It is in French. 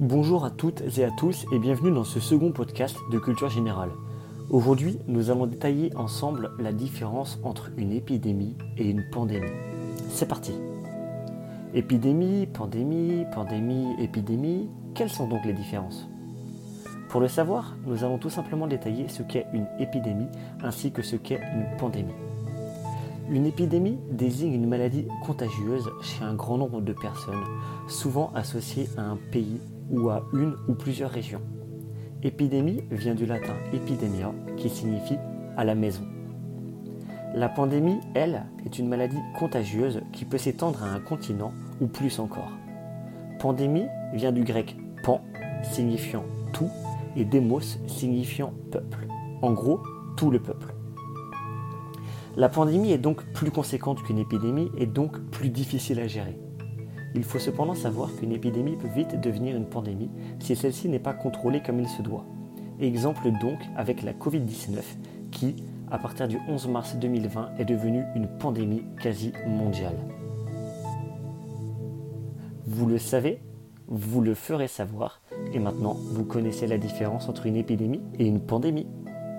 Bonjour à toutes et à tous et bienvenue dans ce second podcast de Culture Générale. Aujourd'hui, nous allons détailler ensemble la différence entre une épidémie et une pandémie. C'est parti Épidémie, pandémie, pandémie, épidémie, quelles sont donc les différences? Pour le savoir, nous allons tout simplement détailler ce qu'est une épidémie ainsi que ce qu'est une pandémie. Une épidémie désigne une maladie contagieuse chez un grand nombre de personnes, souvent associée à un pays ou à une ou plusieurs régions. Épidémie vient du latin epidemia, qui signifie à la maison. La pandémie, elle, est une maladie contagieuse qui peut s'étendre à un continent ou plus encore. Pandémie vient du grec pan, signifiant tout, et demos, signifiant peuple. En gros, tout le peuple. La pandémie est donc plus conséquente qu'une épidémie et donc plus difficile à gérer. Il faut cependant savoir qu'une épidémie peut vite devenir une pandémie si celle-ci n'est pas contrôlée comme il se doit. Exemple donc avec la Covid-19 qui, à partir du 11 mars 2020, est devenue une pandémie quasi mondiale. Vous le savez, vous le ferez savoir, et maintenant vous connaissez la différence entre une épidémie et une pandémie.